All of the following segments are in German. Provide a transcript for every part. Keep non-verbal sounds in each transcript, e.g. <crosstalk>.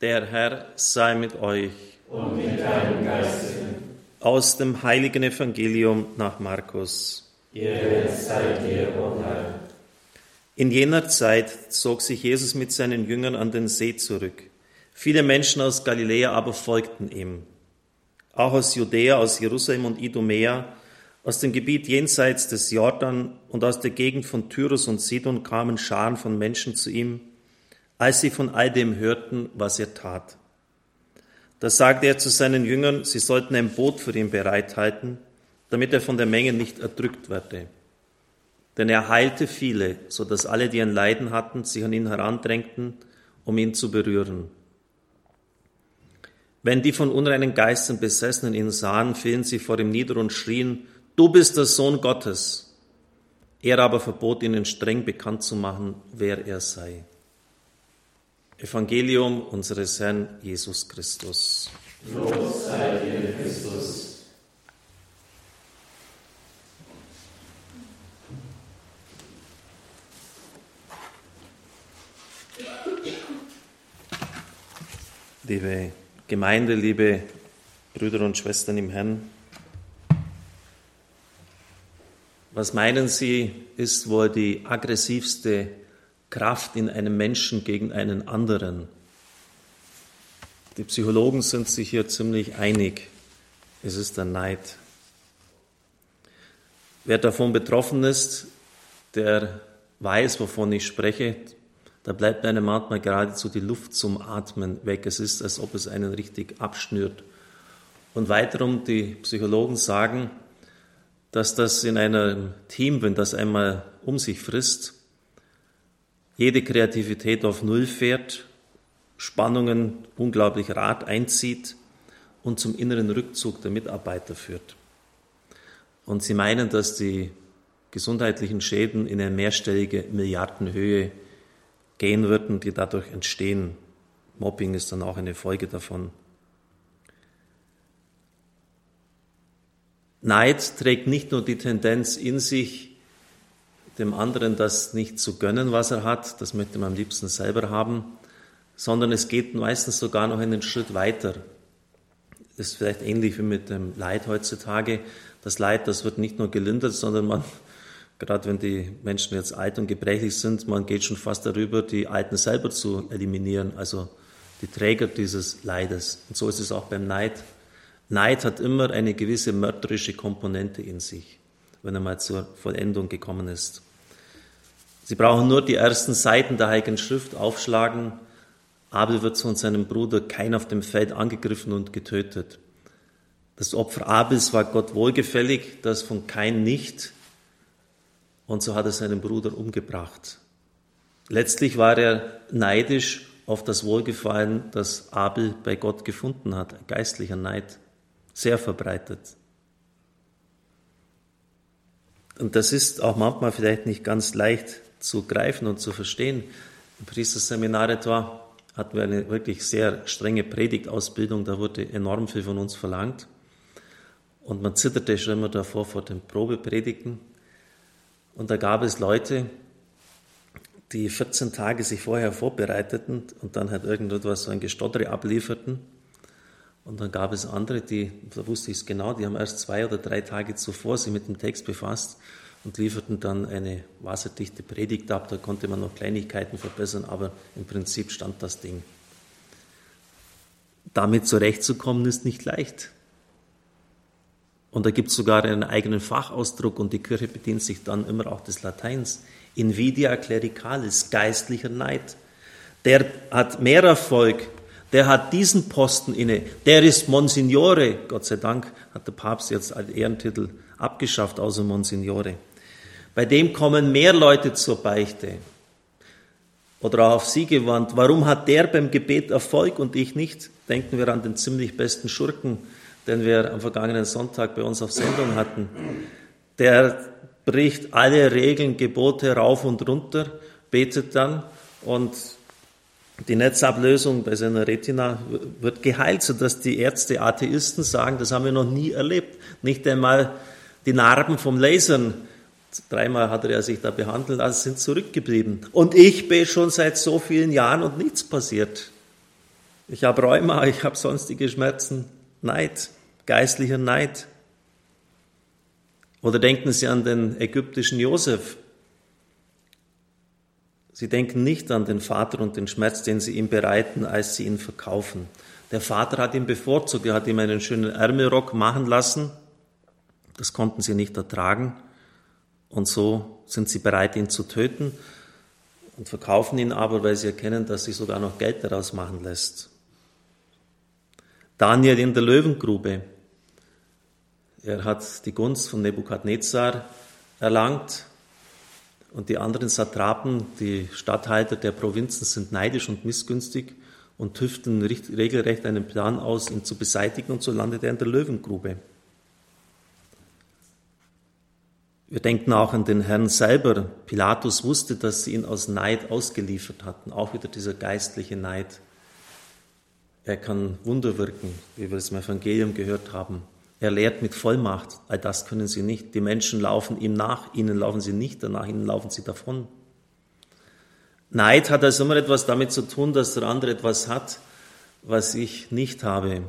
Der Herr sei mit euch. Und mit deinem Geiste. Aus dem heiligen Evangelium nach Markus. Ehre sei dir, o Herr. In jener Zeit zog sich Jesus mit seinen Jüngern an den See zurück. Viele Menschen aus Galiläa aber folgten ihm. Auch aus Judäa, aus Jerusalem und Idumea, aus dem Gebiet jenseits des Jordan und aus der Gegend von Tyrus und Sidon kamen Scharen von Menschen zu ihm, als sie von all dem hörten, was er tat. Da sagte er zu seinen Jüngern, sie sollten ein Boot für ihn bereithalten, damit er von der Menge nicht erdrückt werde. Denn er heilte viele, so dass alle, die ein Leiden hatten, sich an ihn herandrängten, um ihn zu berühren. Wenn die von unreinen Geistern Besessenen ihn sahen, fielen sie vor ihm nieder und schrien, du bist der Sohn Gottes. Er aber verbot ihnen streng bekannt zu machen, wer er sei. Evangelium unseres Herrn Jesus Christus. Los sei dir, Christus. Liebe Gemeinde, liebe Brüder und Schwestern im Herrn, was meinen Sie, ist wohl die aggressivste Kraft in einem Menschen gegen einen anderen. Die Psychologen sind sich hier ziemlich einig. Es ist der Neid. Wer davon betroffen ist, der weiß, wovon ich spreche. Da bleibt einem manchmal geradezu die Luft zum Atmen weg. Es ist, als ob es einen richtig abschnürt. Und weiterum, die Psychologen sagen, dass das in einem Team, wenn das einmal um sich frisst, jede Kreativität auf Null fährt, Spannungen unglaublich Rad einzieht und zum inneren Rückzug der Mitarbeiter führt. Und sie meinen, dass die gesundheitlichen Schäden in eine mehrstellige Milliardenhöhe gehen würden, die dadurch entstehen. Mobbing ist dann auch eine Folge davon. Neid trägt nicht nur die Tendenz in sich, dem anderen das nicht zu gönnen, was er hat, das möchte man am liebsten selber haben, sondern es geht meistens sogar noch einen Schritt weiter. Das ist vielleicht ähnlich wie mit dem Leid heutzutage. Das Leid, das wird nicht nur gelindert, sondern man, <laughs> gerade wenn die Menschen jetzt alt und gebrechlich sind, man geht schon fast darüber, die Alten selber zu eliminieren, also die Träger dieses Leides. Und so ist es auch beim Neid. Neid hat immer eine gewisse mörderische Komponente in sich, wenn er mal zur Vollendung gekommen ist. Sie brauchen nur die ersten Seiten der Heiligen Schrift aufschlagen. Abel wird von seinem Bruder Kain auf dem Feld angegriffen und getötet. Das Opfer Abels war Gott wohlgefällig, das von Kain nicht. Und so hat er seinen Bruder umgebracht. Letztlich war er neidisch auf das Wohlgefallen, das Abel bei Gott gefunden hat. Geistlicher Neid. Sehr verbreitet. Und das ist auch manchmal vielleicht nicht ganz leicht zu greifen und zu verstehen. Im Priesterseminar etwa hatten wir eine wirklich sehr strenge Predigtausbildung, da wurde enorm viel von uns verlangt. Und man zitterte schon immer davor vor den Probepredigten. Und da gab es Leute, die 14 Tage sich vorher vorbereiteten und dann halt irgendetwas so ein Gestottere ablieferten. Und dann gab es andere, die, da wusste ich es genau, die haben erst zwei oder drei Tage zuvor sich mit dem Text befasst und lieferten dann eine wasserdichte Predigt ab. Da konnte man noch Kleinigkeiten verbessern, aber im Prinzip stand das Ding. Damit zurechtzukommen ist nicht leicht. Und da gibt es sogar einen eigenen Fachausdruck und die Kirche bedient sich dann immer auch des Lateins. Invidia clericalis, geistlicher Neid. Der hat mehr Erfolg, der hat diesen Posten inne, der ist Monsignore. Gott sei Dank hat der Papst jetzt als Ehrentitel abgeschafft, außer Monsignore. Bei dem kommen mehr Leute zur Beichte. Oder auch auf Sie gewandt. Warum hat der beim Gebet Erfolg und ich nicht? Denken wir an den ziemlich besten Schurken, den wir am vergangenen Sonntag bei uns auf Sendung hatten. Der bricht alle Regeln, Gebote rauf und runter, betet dann und die Netzablösung bei seiner Retina wird geheilt, sodass die Ärzte, Atheisten sagen, das haben wir noch nie erlebt. Nicht einmal die Narben vom Lasern Dreimal hat er sich da behandeln lassen, sind zurückgeblieben. Und ich bin schon seit so vielen Jahren und nichts passiert. Ich habe Rheuma, ich habe sonstige Schmerzen. Neid, geistlicher Neid. Oder denken Sie an den ägyptischen Josef. Sie denken nicht an den Vater und den Schmerz, den Sie ihm bereiten, als Sie ihn verkaufen. Der Vater hat ihn bevorzugt, er hat ihm einen schönen Ärmelrock machen lassen. Das konnten sie nicht ertragen. Und so sind sie bereit, ihn zu töten und verkaufen ihn aber, weil sie erkennen, dass sich sogar noch Geld daraus machen lässt. Daniel in der Löwengrube. Er hat die Gunst von Nebukadnezar erlangt und die anderen Satrapen, die Statthalter der Provinzen, sind neidisch und missgünstig und tüften regelrecht einen Plan aus, ihn zu beseitigen und so landet er in der Löwengrube. Wir denken auch an den Herrn selber. Pilatus wusste, dass sie ihn aus Neid ausgeliefert hatten. Auch wieder dieser geistliche Neid. Er kann Wunder wirken, wie wir es im Evangelium gehört haben. Er lehrt mit Vollmacht. All das können sie nicht. Die Menschen laufen ihm nach. Ihnen laufen sie nicht danach. Ihnen laufen sie davon. Neid hat also immer etwas damit zu tun, dass der andere etwas hat, was ich nicht habe.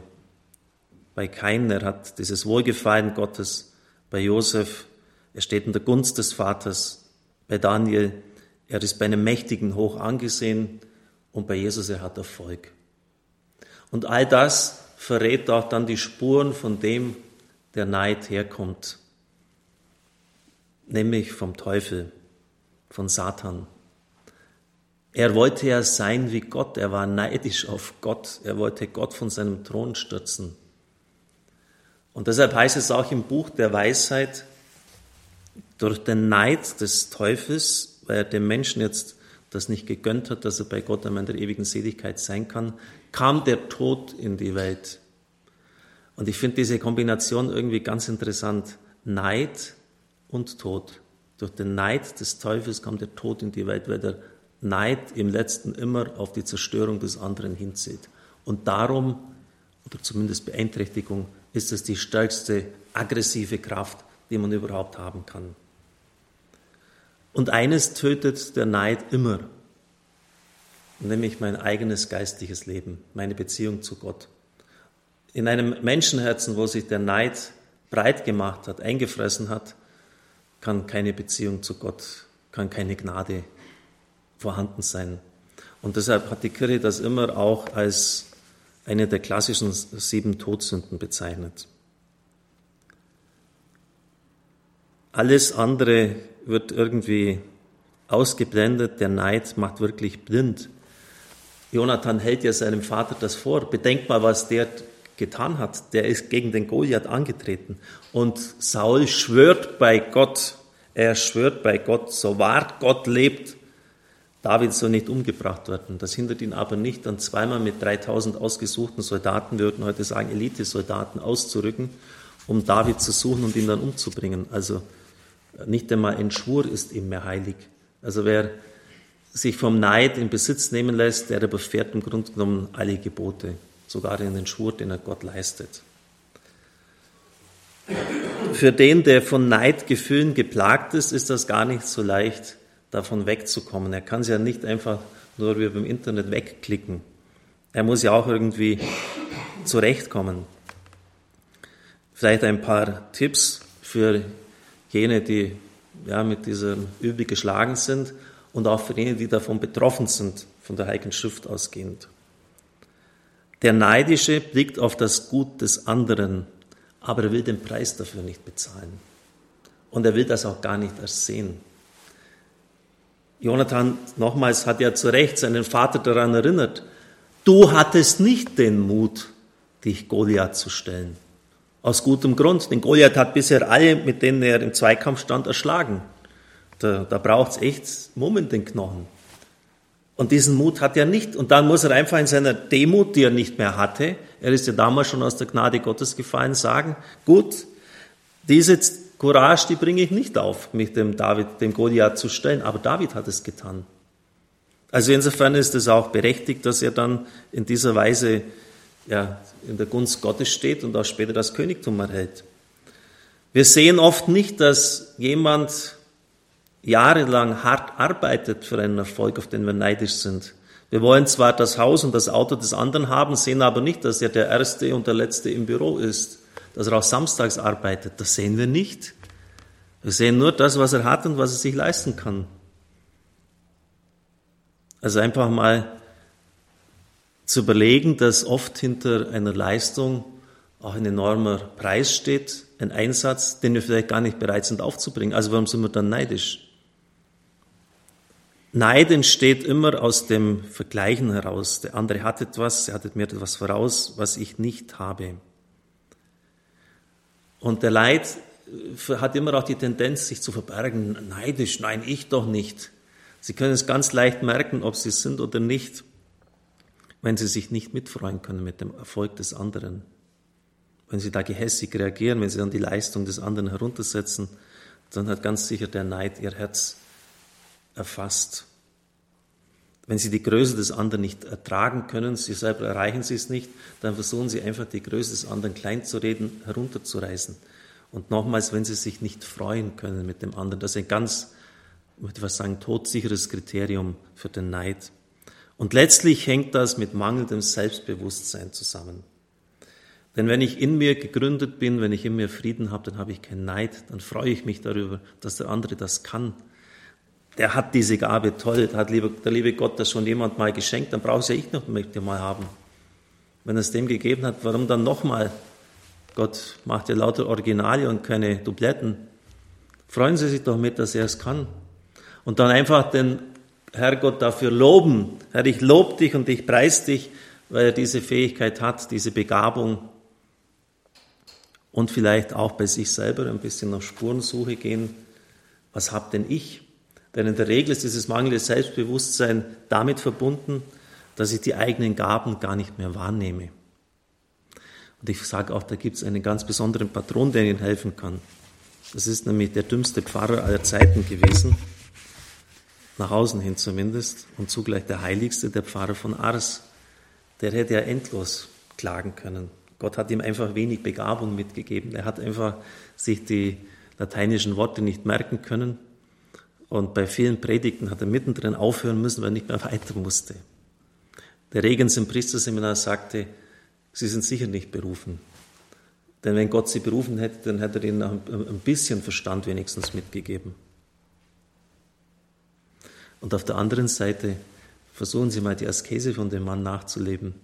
Bei keiner hat dieses Wohlgefallen Gottes. Bei Josef er steht in der Gunst des Vaters. Bei Daniel, er ist bei einem Mächtigen hoch angesehen und bei Jesus, er hat Erfolg. Und all das verrät auch dann die Spuren von dem, der Neid herkommt, nämlich vom Teufel, von Satan. Er wollte ja sein wie Gott, er war neidisch auf Gott, er wollte Gott von seinem Thron stürzen. Und deshalb heißt es auch im Buch der Weisheit, durch den Neid des Teufels, weil er dem Menschen jetzt das nicht gegönnt hat, dass er bei Gott am Ende der ewigen Seligkeit sein kann, kam der Tod in die Welt. Und ich finde diese Kombination irgendwie ganz interessant. Neid und Tod. Durch den Neid des Teufels kam der Tod in die Welt, weil der Neid im letzten immer auf die Zerstörung des anderen hinzieht. Und darum, oder zumindest Beeinträchtigung, ist es die stärkste aggressive Kraft, die man überhaupt haben kann. Und eines tötet der Neid immer, nämlich mein eigenes geistliches Leben, meine Beziehung zu Gott. In einem Menschenherzen, wo sich der Neid breit gemacht hat, eingefressen hat, kann keine Beziehung zu Gott, kann keine Gnade vorhanden sein. Und deshalb hat die Kirche das immer auch als eine der klassischen sieben Todsünden bezeichnet. Alles andere wird irgendwie ausgeblendet, der Neid macht wirklich blind. Jonathan hält ja seinem Vater das vor. Bedenkt mal, was der getan hat. Der ist gegen den Goliath angetreten. Und Saul schwört bei Gott, er schwört bei Gott, so wahr Gott lebt, David soll nicht umgebracht werden. Das hindert ihn aber nicht, dann zweimal mit 3000 ausgesuchten Soldaten, würden heute sagen Elitesoldaten, auszurücken, um David zu suchen und ihn dann umzubringen. Also nicht einmal ein Schwur ist ihm mehr heilig. Also wer sich vom Neid in Besitz nehmen lässt, der überfährt im Grunde genommen alle Gebote, sogar in den Schwur, den er Gott leistet. Für den, der von Neidgefühlen geplagt ist, ist das gar nicht so leicht, davon wegzukommen. Er kann es ja nicht einfach nur wie beim Internet wegklicken. Er muss ja auch irgendwie zurechtkommen. Vielleicht ein paar Tipps für jene, die ja, mit diesem Übel geschlagen sind und auch für jene, die davon betroffen sind, von der Heiligen Schrift ausgehend. Der Neidische blickt auf das Gut des anderen, aber er will den Preis dafür nicht bezahlen. Und er will das auch gar nicht erst sehen. Jonathan nochmals hat ja zu Recht seinen Vater daran erinnert, du hattest nicht den Mut, dich Goliath zu stellen. Aus gutem Grund, denn Goliath hat bisher alle, mit denen er im Zweikampf stand, erschlagen. Da, da braucht es echt Mumm in den Knochen. Und diesen Mut hat er nicht. Und dann muss er einfach in seiner Demut, die er nicht mehr hatte, er ist ja damals schon aus der Gnade Gottes gefallen, sagen, gut, diese Courage, die bringe ich nicht auf, mich dem David, dem Goliath zu stellen. Aber David hat es getan. Also insofern ist es auch berechtigt, dass er dann in dieser Weise ja, in der Gunst Gottes steht und auch später das Königtum erhält. Wir sehen oft nicht, dass jemand jahrelang hart arbeitet für einen Erfolg, auf den wir neidisch sind. Wir wollen zwar das Haus und das Auto des anderen haben, sehen aber nicht, dass er der Erste und der Letzte im Büro ist, dass er auch samstags arbeitet. Das sehen wir nicht. Wir sehen nur das, was er hat und was er sich leisten kann. Also einfach mal zu überlegen, dass oft hinter einer Leistung auch ein enormer Preis steht, ein Einsatz, den wir vielleicht gar nicht bereit sind aufzubringen. Also warum sind wir dann neidisch? Neid entsteht immer aus dem Vergleichen heraus. Der andere hat etwas, er hat mir etwas voraus, was ich nicht habe. Und der Leid hat immer auch die Tendenz, sich zu verbergen. Neidisch, nein, ich doch nicht. Sie können es ganz leicht merken, ob Sie es sind oder nicht, wenn Sie sich nicht mitfreuen können mit dem Erfolg des anderen. Wenn Sie da gehässig reagieren, wenn Sie dann die Leistung des anderen heruntersetzen, dann hat ganz sicher der Neid Ihr Herz erfasst. Wenn Sie die Größe des anderen nicht ertragen können, Sie selber erreichen Sie es nicht, dann versuchen Sie einfach die Größe des anderen klein zu reden, herunterzureißen. Und nochmals, wenn Sie sich nicht freuen können mit dem anderen, das ist ein ganz, ich würde was sagen, todsicheres Kriterium für den Neid. Und letztlich hängt das mit mangelndem Selbstbewusstsein zusammen. Denn wenn ich in mir gegründet bin, wenn ich in mir Frieden habe, dann habe ich keinen Neid, dann freue ich mich darüber, dass der andere das kann, der hat diese Gabe toll, hat der liebe Gott das schon jemand mal geschenkt, dann brauche ja ich noch möchte mal haben. Wenn er es dem gegeben hat, warum dann nochmal? Gott macht ja lauter Originale und keine Dubletten. Freuen Sie sich doch mit, dass er es kann. Und dann einfach den Herrgott dafür loben. Herr, ich lobe dich und ich preis dich, weil er diese Fähigkeit hat, diese Begabung. Und vielleicht auch bei sich selber ein bisschen auf Spurensuche gehen. Was hab denn ich? Denn in der Regel ist dieses mangelnde Selbstbewusstsein damit verbunden, dass ich die eigenen Gaben gar nicht mehr wahrnehme. Und ich sage auch, da gibt es einen ganz besonderen Patron, der Ihnen helfen kann. Das ist nämlich der dümmste Pfarrer aller Zeiten gewesen, nach außen hin zumindest, und zugleich der heiligste, der Pfarrer von Ars. Der hätte ja endlos klagen können. Gott hat ihm einfach wenig Begabung mitgegeben. Er hat einfach sich die lateinischen Worte nicht merken können und bei vielen Predigten hat er mittendrin aufhören müssen, weil er nicht mehr weiter musste. Der Regens im Priesterseminar sagte, Sie sind sicher nicht berufen. Denn wenn Gott Sie berufen hätte, dann hätte er Ihnen ein bisschen Verstand wenigstens mitgegeben. Und auf der anderen Seite versuchen Sie mal die Askese von dem Mann nachzuleben.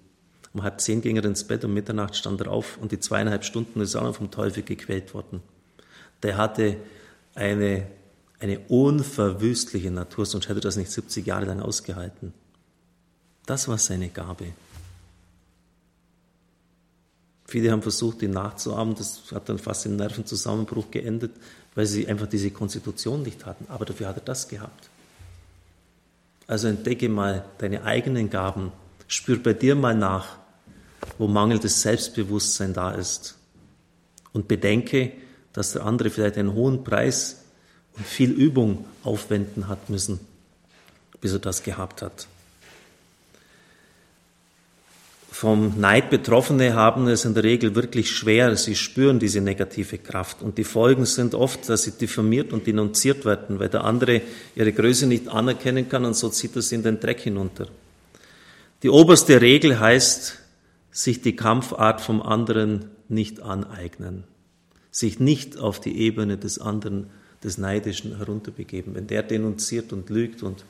Um halb zehn ging er ins Bett, um Mitternacht stand er auf und die zweieinhalb Stunden ist auch noch vom Teufel gequält worden. Der hatte eine eine unverwüstliche Natur, sonst hätte er das nicht 70 Jahre lang ausgehalten. Das war seine Gabe. Viele haben versucht, ihn nachzuahmen, das hat dann fast im Nervenzusammenbruch geendet, weil sie einfach diese Konstitution nicht hatten. Aber dafür hat er das gehabt. Also entdecke mal deine eigenen Gaben, spür bei dir mal nach, wo mangelndes Selbstbewusstsein da ist. Und bedenke, dass der andere vielleicht einen hohen Preis und viel Übung aufwenden hat müssen, bis er das gehabt hat. Vom Neid Betroffene haben es in der Regel wirklich schwer. Sie spüren diese negative Kraft. Und die Folgen sind oft, dass sie diffamiert und denunziert werden, weil der andere ihre Größe nicht anerkennen kann und so zieht er sie in den Dreck hinunter. Die oberste Regel heißt, sich die Kampfart vom anderen nicht aneignen, sich nicht auf die Ebene des anderen des Neidischen herunterbegeben. Wenn der denunziert und lügt und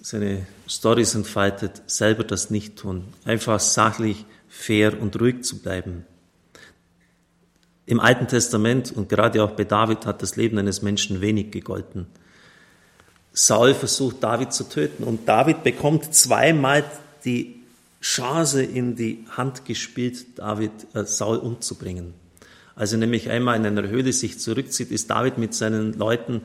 seine Stories entfaltet, selber das nicht tun. Einfach sachlich, fair und ruhig zu bleiben. Im Alten Testament und gerade auch bei David hat das Leben eines Menschen wenig gegolten. Saul versucht David zu töten und David bekommt zweimal die Chance in die Hand gespielt, David äh, Saul umzubringen. Als er nämlich einmal in einer Höhle sich zurückzieht, ist David mit seinen Leuten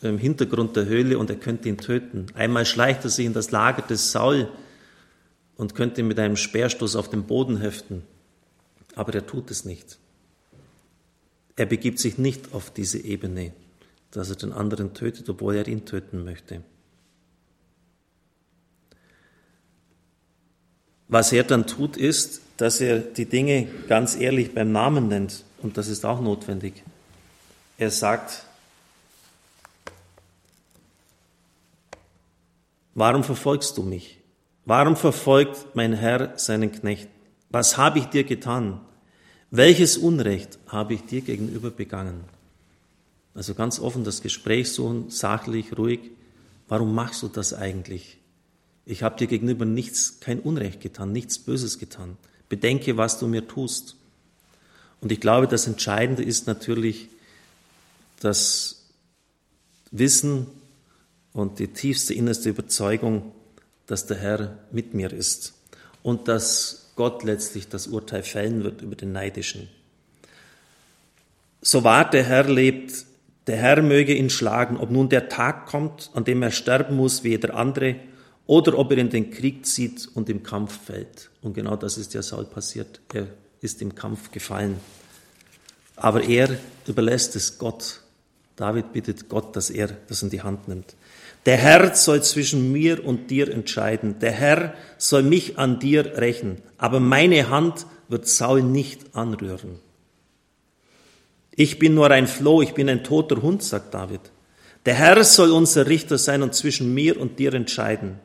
im Hintergrund der Höhle und er könnte ihn töten. Einmal schleicht er sich in das Lager des Saul und könnte ihn mit einem Speerstoß auf den Boden heften. Aber er tut es nicht. Er begibt sich nicht auf diese Ebene, dass er den anderen tötet, obwohl er ihn töten möchte. Was er dann tut, ist, dass er die Dinge ganz ehrlich beim Namen nennt. Und das ist auch notwendig. Er sagt, warum verfolgst du mich? Warum verfolgt mein Herr seinen Knecht? Was habe ich dir getan? Welches Unrecht habe ich dir gegenüber begangen? Also ganz offen das Gespräch suchen, sachlich, ruhig. Warum machst du das eigentlich? Ich habe dir gegenüber nichts, kein Unrecht getan, nichts Böses getan. Bedenke, was du mir tust. Und ich glaube, das Entscheidende ist natürlich das Wissen und die tiefste innerste Überzeugung, dass der Herr mit mir ist und dass Gott letztlich das Urteil fällen wird über den Neidischen. So wahr der Herr lebt, der Herr möge ihn schlagen, ob nun der Tag kommt, an dem er sterben muss wie jeder andere, oder ob er in den Krieg zieht und im Kampf fällt. Und genau das ist ja Saul passiert. Er ist im Kampf gefallen. Aber er überlässt es Gott. David bittet Gott, dass er das in die Hand nimmt. Der Herr soll zwischen mir und dir entscheiden. Der Herr soll mich an dir rächen. Aber meine Hand wird Saul nicht anrühren. Ich bin nur ein Floh, ich bin ein toter Hund, sagt David. Der Herr soll unser Richter sein und zwischen mir und dir entscheiden.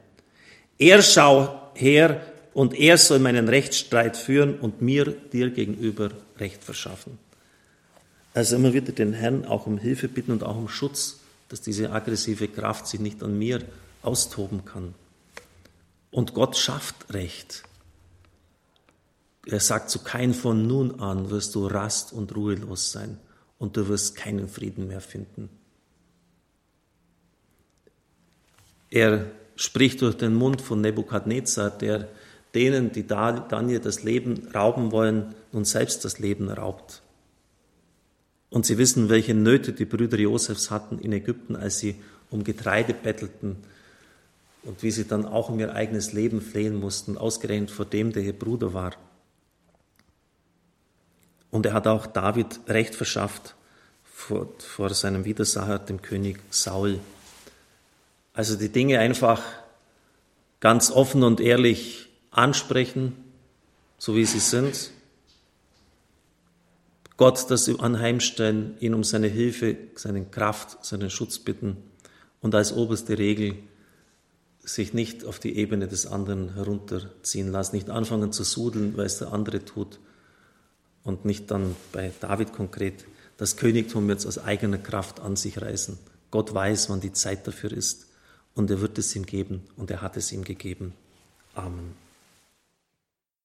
Er schau her und er soll meinen Rechtsstreit führen und mir, dir gegenüber, Recht verschaffen. Also immer wieder den Herrn auch um Hilfe bitten und auch um Schutz, dass diese aggressive Kraft sich nicht an mir austoben kann. Und Gott schafft Recht. Er sagt zu keinem von nun an wirst du rast und ruhelos sein und du wirst keinen Frieden mehr finden. Er spricht durch den Mund von Nebukadnezar, der denen, die Daniel das Leben rauben wollen, nun selbst das Leben raubt. Und sie wissen, welche Nöte die Brüder Josefs hatten in Ägypten, als sie um Getreide bettelten und wie sie dann auch um ihr eigenes Leben flehen mussten, ausgerechnet vor dem, der ihr Bruder war. Und er hat auch David Recht verschafft vor, vor seinem Widersacher, dem König Saul. Also die Dinge einfach ganz offen und ehrlich ansprechen, so wie sie sind. Gott das anheimstellen, ihn um seine Hilfe, seine Kraft, seinen Schutz bitten und als oberste Regel sich nicht auf die Ebene des anderen herunterziehen lassen, nicht anfangen zu sudeln, weil es der andere tut, und nicht dann bei David konkret das Königtum jetzt aus eigener Kraft an sich reißen. Gott weiß, wann die Zeit dafür ist und er wird es ihm geben und er hat es ihm gegeben. Amen.